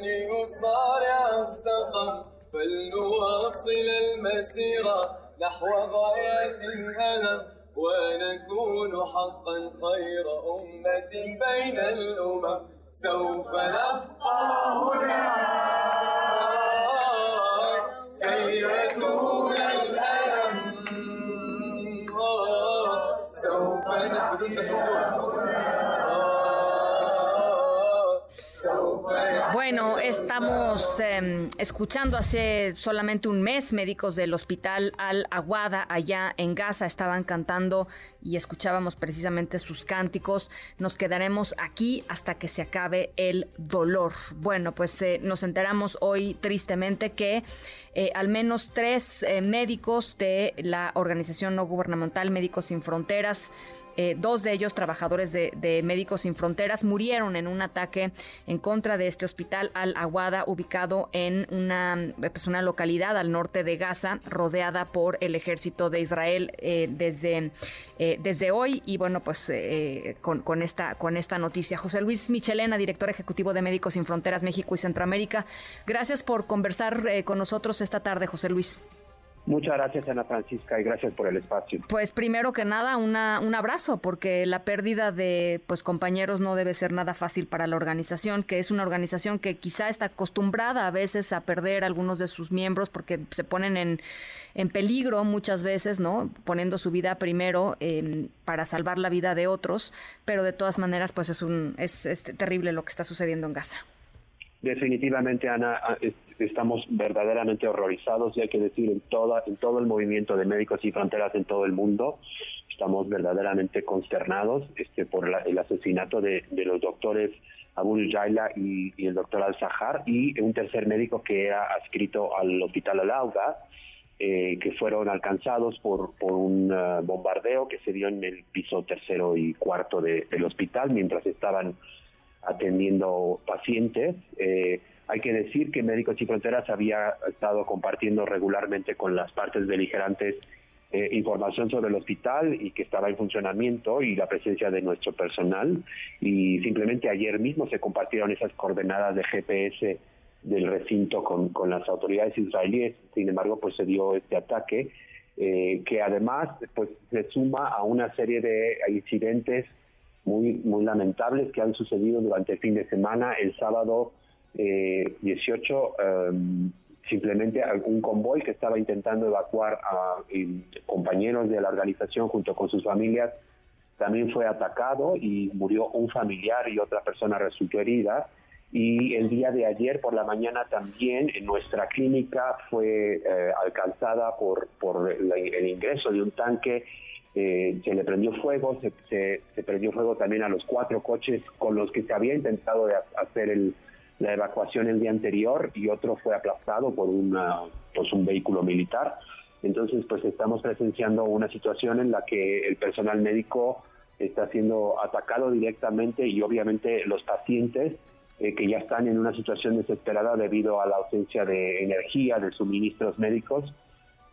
من يصارع السقم فلنواصل المسيرة نحو غايات الألم ونكون حقا خير أمة بين الأمم. سوف نبقى هنا. كي يزول الألم. سوف نحدث Bueno, estamos em, escuchando hace solamente un mes médicos del hospital Al Aguada allá en Gaza estaban cantando y escuchábamos precisamente sus cánticos. Nos quedaremos aquí hasta que se acabe el dolor. Bueno, pues eh, nos enteramos hoy tristemente que eh, al menos tres eh, médicos de la organización no gubernamental Médicos Sin Fronteras eh, dos de ellos, trabajadores de, Médicos Sin Fronteras, murieron en un ataque en contra de este hospital Al-Awada, ubicado en una, pues una localidad al norte de Gaza, rodeada por el ejército de Israel eh, desde, eh, desde hoy. Y bueno, pues con, esta, con esta noticia. José Luis Michelena, director ejecutivo de Médicos Sin Fronteras México y Centroamérica, gracias por conversar con nosotros esta tarde, José Luis. Muchas gracias, Ana Francisca, y gracias por el espacio. Pues primero que nada, una, un abrazo, porque la pérdida de pues compañeros no debe ser nada fácil para la organización, que es una organización que quizá está acostumbrada a veces a perder algunos de sus miembros porque se ponen en, en peligro muchas veces, ¿no? Poniendo su vida primero em, para salvar la vida de otros, pero de todas maneras, pues es, un, es, es terrible lo que está sucediendo en Gaza. Definitivamente, Ana, estamos verdaderamente horrorizados y hay que decir en toda en todo el movimiento de médicos y fronteras en todo el mundo estamos verdaderamente consternados este por el asesinato de, los doctores Abul Jaila y, el doctor Al Sahar y un tercer médico que ha adscrito al hospital Al Auga eh, que fueron alcanzados por, por un uh, bombardeo que se dio en el piso tercero y cuarto del hospital mientras estaban atendiendo pacientes. Eh, hay que decir que Médicos y Fronteras había estado compartiendo regularmente con las partes beligerantes eh, información sobre el hospital y que estaba en funcionamiento y la presencia de nuestro personal. Y simplemente ayer mismo se compartieron esas coordenadas de GPS del recinto con, con las autoridades israelíes. Sin embargo, pues se dio este ataque eh, que además pues se suma a una serie de incidentes muy, muy lamentables que han sucedido durante el fin de semana. El sábado 18, eh, em, simplemente un convoy que estaba intentando evacuar a compañeros de la organización junto con sus familias también fue atacado y murió un familiar y otra persona resultó herida. Y el día de ayer por la mañana también en nuestra clínica fue eh, alcanzada por, por el ingreso de un tanque eh, se le prendió fuego, se, se, prendió fuego también a los cuatro coches con los que se había intentado hacer la evacuación el día anterior y otro fue aplastado por una, pues un vehículo militar. Entonces, pues estamos presenciando una situación en la que el personal médico está siendo atacado directamente y obviamente los pacientes eh, que ya están en una situación desesperada debido a la ausencia de energía, de suministros médicos,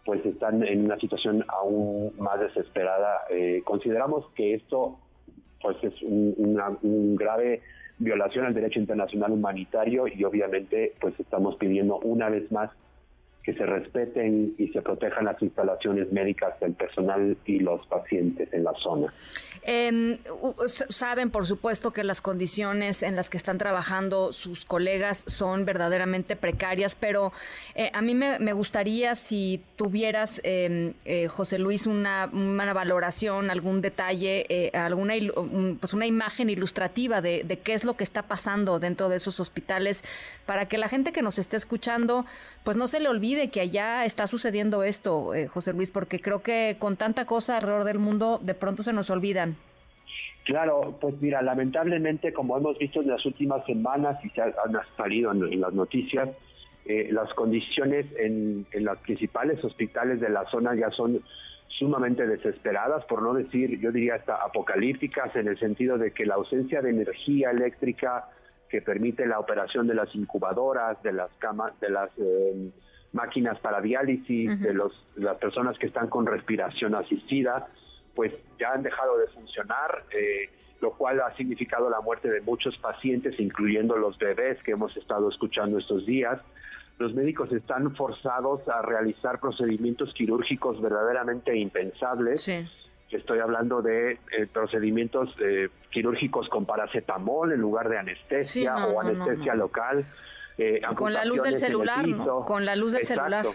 pues están en una situación aún más desesperada. Eh, consideramos que esto pues es una grave violación al derecho internacional humanitario y obviamente pues estamos pidiendo una vez más que se respeten y se protejan las instalaciones médicas del personal y los pacientes en la zona. Em, saben, por supuesto, que las condiciones en las que están trabajando sus colegas son verdaderamente precarias, pero eh, a mí me, gustaría si tuvieras, em, eh, José Luis, una, valoración, algún detalle, eh, alguna pues una imagen ilustrativa de, de qué es lo que está pasando dentro de esos hospitales para que la gente que nos esté escuchando, pues no se le olvide de que allá está sucediendo esto, eh, José Luis, porque creo que con tanta cosa alrededor del mundo de pronto se nos olvidan. Claro, pues mira, lamentablemente, como hemos visto en las últimas semanas y se han salido en, las noticias, eh, las condiciones en, en los principales hospitales de la zona ya son sumamente desesperadas, por no decir, yo diría hasta apocalípticas, en el sentido de que la ausencia de energía eléctrica que permite la operación de las incubadoras, de las camas, de las eh, máquinas para diálisis, de los, las personas que están con respiración asistida, pues ya han dejado de funcionar, eh, lo cual ha significado la muerte de muchos pacientes, incluyendo los bebés que hemos estado escuchando estos días. Los médicos están forzados a realizar procedimientos quirúrgicos verdaderamente impensables. Estoy hablando de eh, procedimientos eh, quirúrgicos con paracetamol en lugar de anestesia o anestesia local. Eh, con la luz del celular, Con la luz del celular,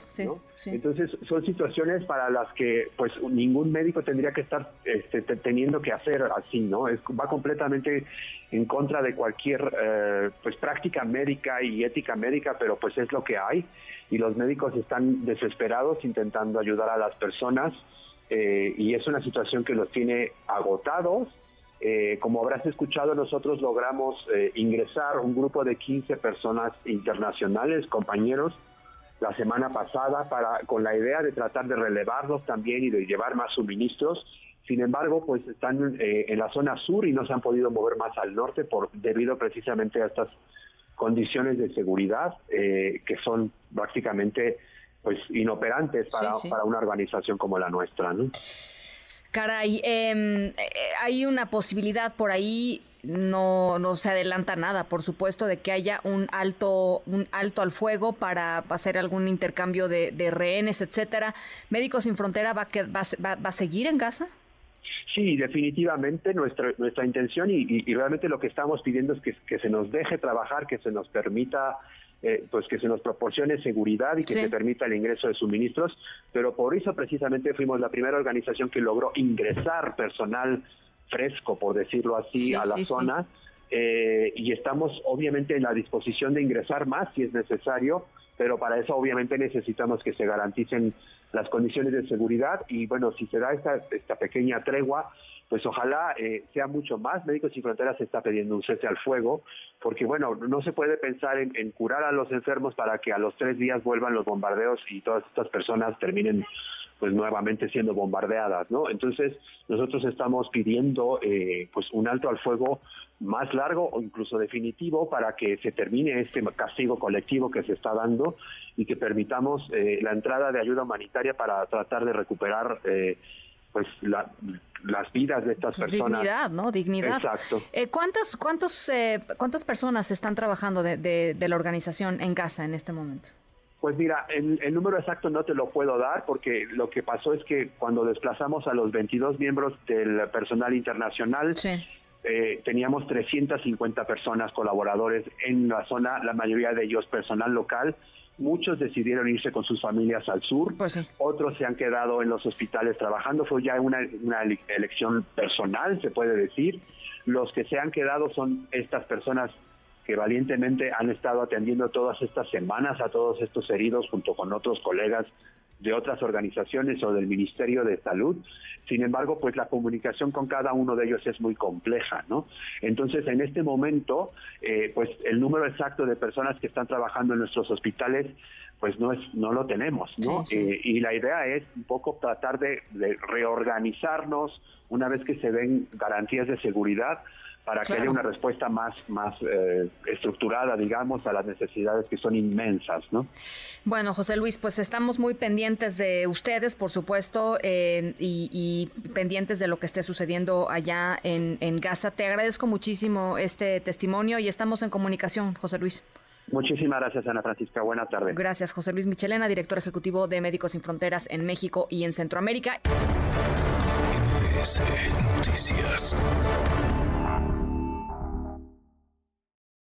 Entonces son situaciones para las que pues ningún médico tendría que estar este, teniendo que hacer así, ¿no? Es, va completamente en contra de cualquier eh, pues práctica médica y ética médica, pero pues es lo que hay. Y los médicos están desesperados intentando ayudar a las personas eh, y es una situación que los tiene agotados eh, como habrás escuchado, nosotros logramos eh, ingresar un grupo de 15 personas internacionales, compañeros, la semana pasada para con la idea de tratar de relevarlos también y de llevar más suministros. Sin embargo, pues están eh, en la zona sur y no se han podido mover más al norte por debido precisamente a estas condiciones de seguridad que son prácticamente pues inoperantes para, para una organización como la nuestra. ¿no? Caray, eh, hay una posibilidad por ahí, no, no se adelanta nada, por supuesto, de que haya un alto, un alto al fuego para hacer algún intercambio de, rehenes, etcétera. ¿Médicos sin Frontera va, que, va, va, a seguir en Gaza? Sí, definitivamente nuestra, nuestra intención y, y, realmente lo que estamos pidiendo es que se nos deje trabajar, que se nos permita eh, pues que se nos proporcione seguridad y que se permita el ingreso de suministros, pero por eso precisamente fuimos la primera organización que logró ingresar personal fresco, por decirlo así, a la zona. Eh, y estamos obviamente en la disposición de ingresar más si es necesario, pero para eso obviamente necesitamos que se garanticen las condiciones de seguridad y bueno, si se da esta, esta pequeña tregua, pues ojalá eh, sea mucho más. Médicos Sin Fronteras está pidiendo un cese al fuego, porque bueno, no se puede pensar en, curar a los enfermos para que a los tres días vuelvan los bombardeos y todas estas personas terminen pues nuevamente siendo bombardeadas, ¿no? Entonces nosotros estamos pidiendo eh, pues un alto al fuego más largo o incluso definitivo para que se termine este castigo colectivo que se está dando y que permitamos eh, la entrada de ayuda humanitaria para tratar de recuperar pues las vidas de estas personas. Dignidad, ¿no? Dignidad. Exacto. Eh, ¿Cuántas cuántos, eh, cuántas personas están trabajando de, de, la organización en Gaza en este momento? Pues mira, el, el, número exacto no te lo puedo dar porque lo que pasó es que cuando desplazamos a los 22 miembros del personal internacional, eh, teníamos 350 personas colaboradores en la zona, la mayoría de ellos personal local, Muchos decidieron irse con sus familias al sur, pues otros se han quedado en los hospitales trabajando, fue ya una, elección personal, se puede decir. Los que se han quedado son estas personas que valientemente han estado atendiendo todas estas semanas a todos estos heridos junto con otros colegas de otras organizaciones o del Ministerio de Salud. Sin embargo, pues la comunicación con cada uno de ellos es muy compleja, ¿no? Entonces, en este momento, eh, pues el número exacto de personas que están trabajando en nuestros hospitales, pues no es, no lo tenemos, ¿no? Eh, y la idea es un poco tratar de reorganizarnos una vez que se den garantías de seguridad para que haya una respuesta más, más eh, estructurada, digamos, a las necesidades que son inmensas, ¿no? Bueno, José Luis, pues estamos muy pendientes de ustedes, por supuesto, y, y, pendientes de lo que esté sucediendo allá en, en Gaza. Te agradezco muchísimo este testimonio y estamos en comunicación, José Luis. Muchísimas gracias, Ana Francisca. Buenas tardes. Gracias, José Luis Michelena, director ejecutivo de Médicos Sin Fronteras en México y en Centroamérica. Noticias.